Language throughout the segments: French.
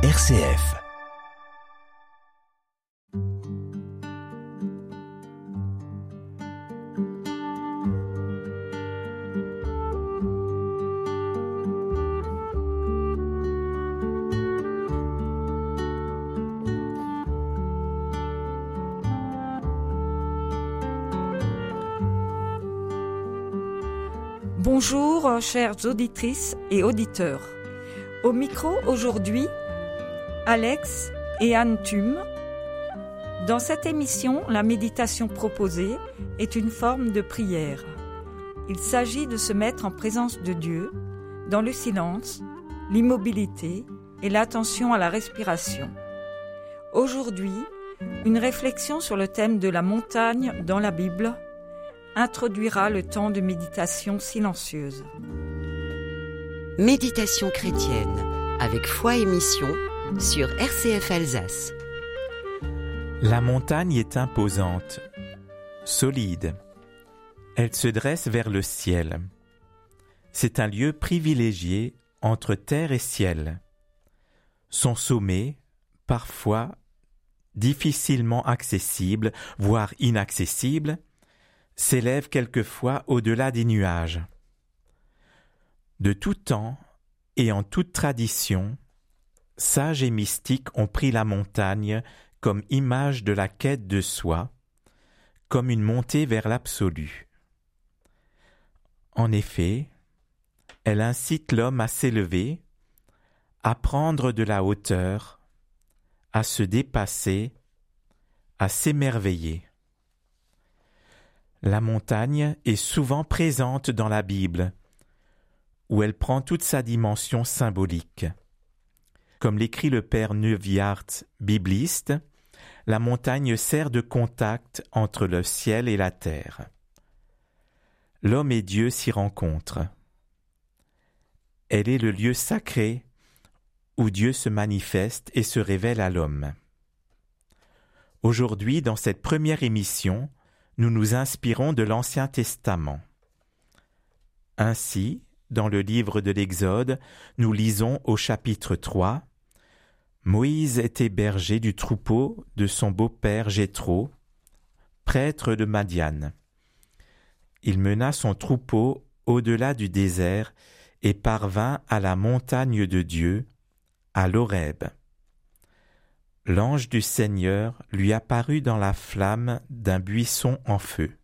RCF. Bonjour, chères auditrices et auditeurs. Au micro aujourd'hui, Alex et Anne Thum. Dans cette émission, la méditation proposée est une forme de prière. Il s'agit de se mettre en présence de Dieu, dans le silence, l'immobilité et l'attention à la respiration. Aujourd'hui, une réflexion sur le thème de la montagne dans la Bible introduira le temps de méditation silencieuse. Méditation chrétienne avec foi et mission sur RCF Alsace. La montagne est imposante, solide. Elle se dresse vers le ciel. C'est un lieu privilégié entre terre et ciel. Son sommet, parfois difficilement accessible, voire inaccessible, s'élève quelquefois au-delà des nuages. De tout temps et en toute tradition, sages et mystiques ont pris la montagne comme image de la quête de soi, comme une montée vers l'absolu. En effet, elle incite l'homme à s'élever, à prendre de la hauteur, à se dépasser, à s'émerveiller. La montagne est souvent présente dans la Bible, où elle prend toute sa dimension symbolique. Comme l'écrit le père Neuviart, bibliste, la montagne sert de contact entre le ciel et la terre. L'homme et Dieu s'y rencontrent. Elle est le lieu sacré où Dieu se manifeste et se révèle à l'homme. Aujourd'hui, dans cette première émission, nous nous inspirons de l'Ancien Testament. Ainsi, dans le livre de l'Exode, nous lisons au chapitre 3 Moïse était berger du troupeau de son beau-père Jéthro, prêtre de Madiane. Il mena son troupeau au-delà du désert et parvint à la montagne de Dieu, à l'Horeb l'ange du Seigneur lui apparut dans la flamme d'un buisson en feu.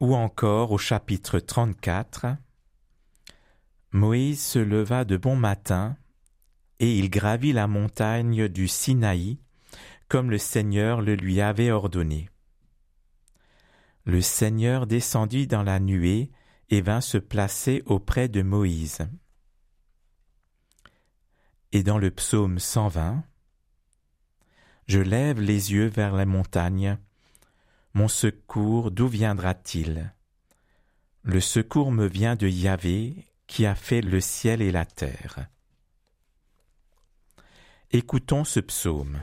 Ou encore au chapitre 34, Moïse se leva de bon matin et il gravit la montagne du Sinaï comme le Seigneur le lui avait ordonné. Le Seigneur descendit dans la nuée et vint se placer auprès de Moïse. Et dans le psaume 120, Je lève les yeux vers la montagne. Mon secours, d'où viendra-t-il? Le secours me vient de Yahvé, qui a fait le ciel et la terre. Écoutons ce psaume.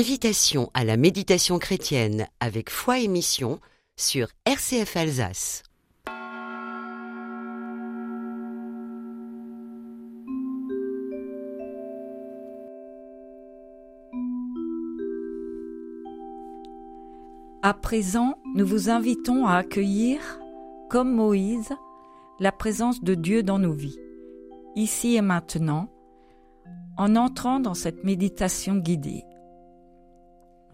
Invitation à la méditation chrétienne avec foi et mission sur RCF Alsace. À présent, nous vous invitons à accueillir, comme Moïse, la présence de Dieu dans nos vies, ici et maintenant, en entrant dans cette méditation guidée.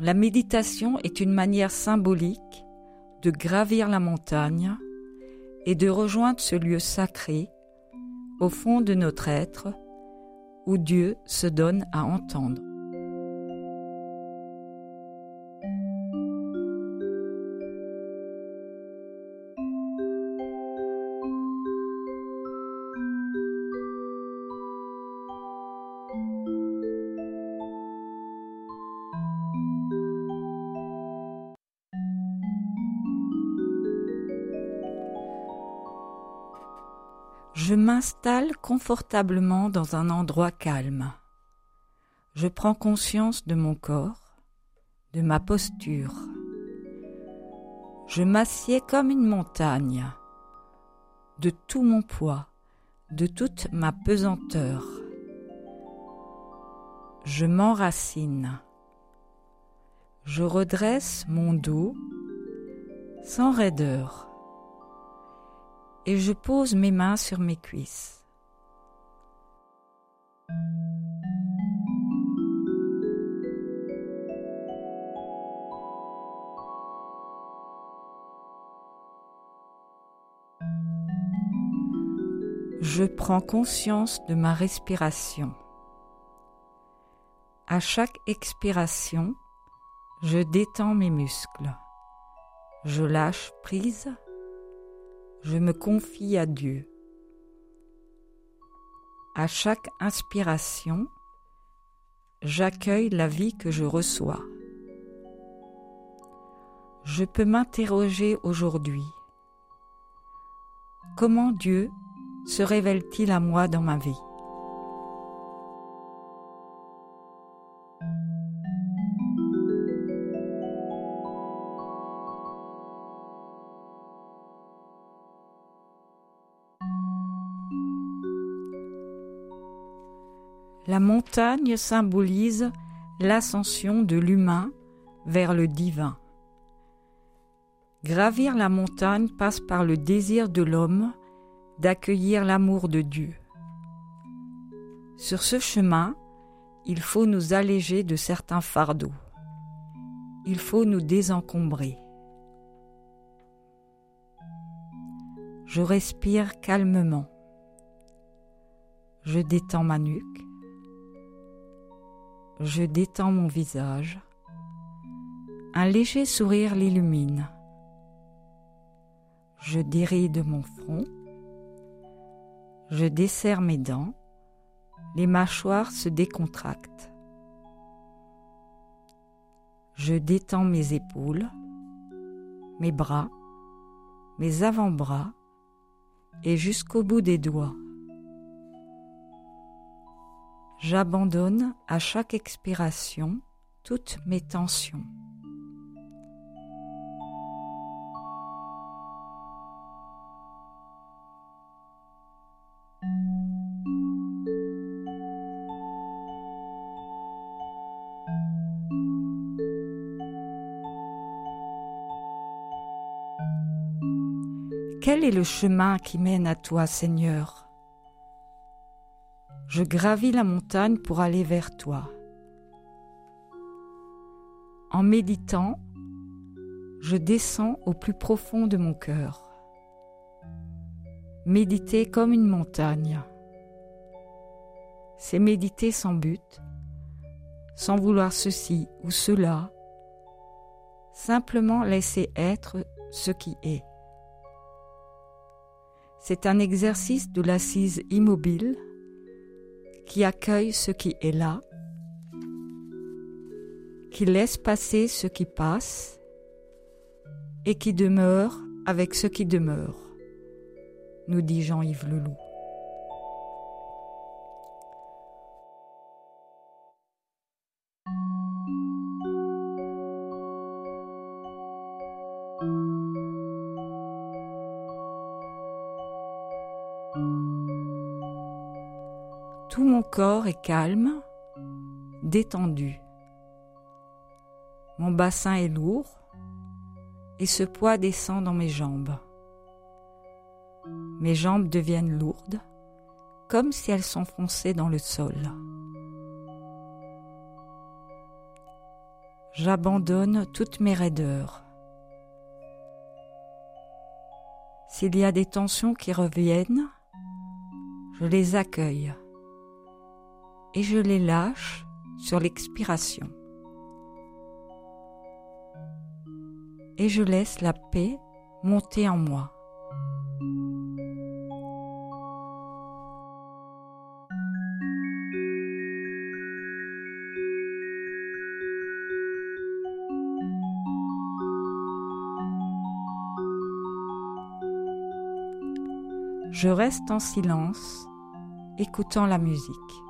La méditation est une manière symbolique de gravir la montagne et de rejoindre ce lieu sacré au fond de notre être où Dieu se donne à entendre. Je m'installe confortablement dans un endroit calme. Je prends conscience de mon corps, de ma posture. Je m'assieds comme une montagne, de tout mon poids, de toute ma pesanteur. Je m'enracine. Je redresse mon dos sans raideur et je pose mes mains sur mes cuisses. Je prends conscience de ma respiration. À chaque expiration, je détends mes muscles. Je lâche prise je me confie à Dieu. À chaque inspiration, j'accueille la vie que je reçois. Je peux m'interroger aujourd'hui. Comment Dieu se révèle-t-il à moi dans ma vie? Montagne symbolise l'ascension de l'humain vers le divin. Gravir la montagne passe par le désir de l'homme d'accueillir l'amour de Dieu. Sur ce chemin, il faut nous alléger de certains fardeaux. Il faut nous désencombrer. Je respire calmement. Je détends ma nuque je détends mon visage. Un léger sourire l'illumine. Je déride mon front. Je desserre mes dents. Les mâchoires se décontractent. Je détends mes épaules, mes bras, mes avant-bras et jusqu'au bout des doigts. J'abandonne à chaque expiration toutes mes tensions. Quel est le chemin qui mène à toi, Seigneur? Je gravis la montagne pour aller vers toi. En méditant, je descends au plus profond de mon cœur. Méditer comme une montagne. C'est méditer sans but, sans vouloir ceci ou cela, simplement laisser être ce qui est. C'est un exercice de l'assise immobile qui accueille ce qui est là, qui laisse passer ce qui passe et qui demeure avec ce qui demeure, nous dit Jean-Yves Leloup. Tout mon corps est calme, détendu. Mon bassin est lourd et ce poids descend dans mes jambes. Mes jambes deviennent lourdes, comme si elles s'enfonçaient dans le sol. J'abandonne toutes mes raideurs. S'il y a des tensions qui reviennent, je les accueille et je les lâche sur l'expiration. Et je laisse la paix monter en moi. Je reste en silence, écoutant la musique.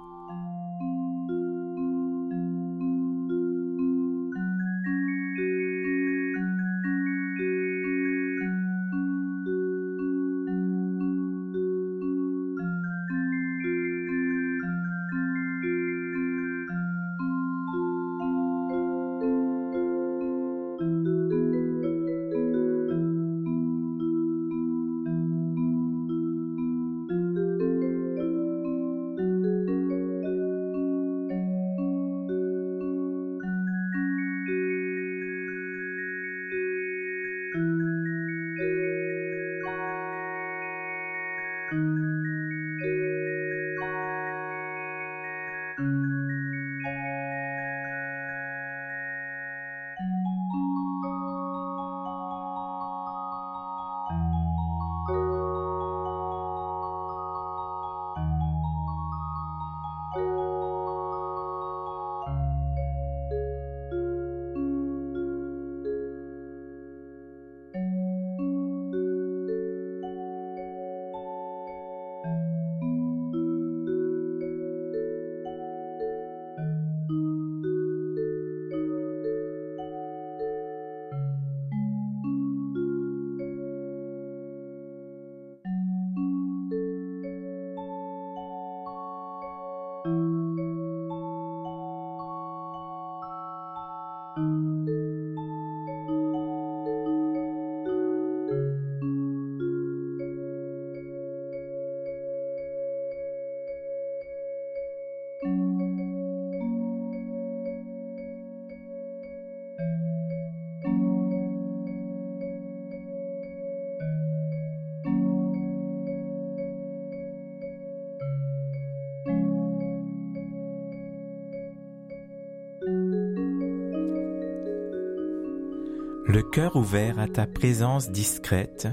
Le cœur ouvert à ta présence discrète,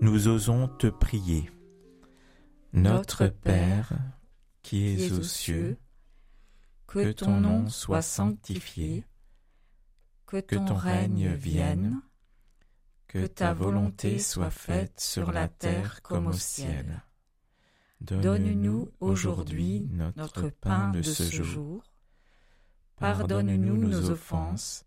nous osons te prier. Notre Père, qui es aux cieux, que ton nom soit sanctifié, que ton règne vienne, que ta volonté soit faite sur la terre comme au ciel. Donne-nous aujourd'hui notre pain de ce jour. Pardonne-nous nos offenses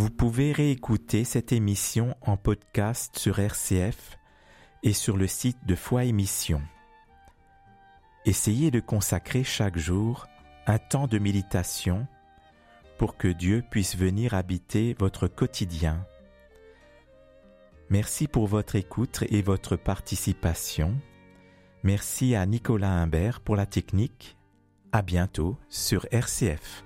Vous pouvez réécouter cette émission en podcast sur RCF et sur le site de Foi Émission. Essayez de consacrer chaque jour un temps de méditation pour que Dieu puisse venir habiter votre quotidien. Merci pour votre écoute et votre participation. Merci à Nicolas Imbert pour la technique. À bientôt sur RCF.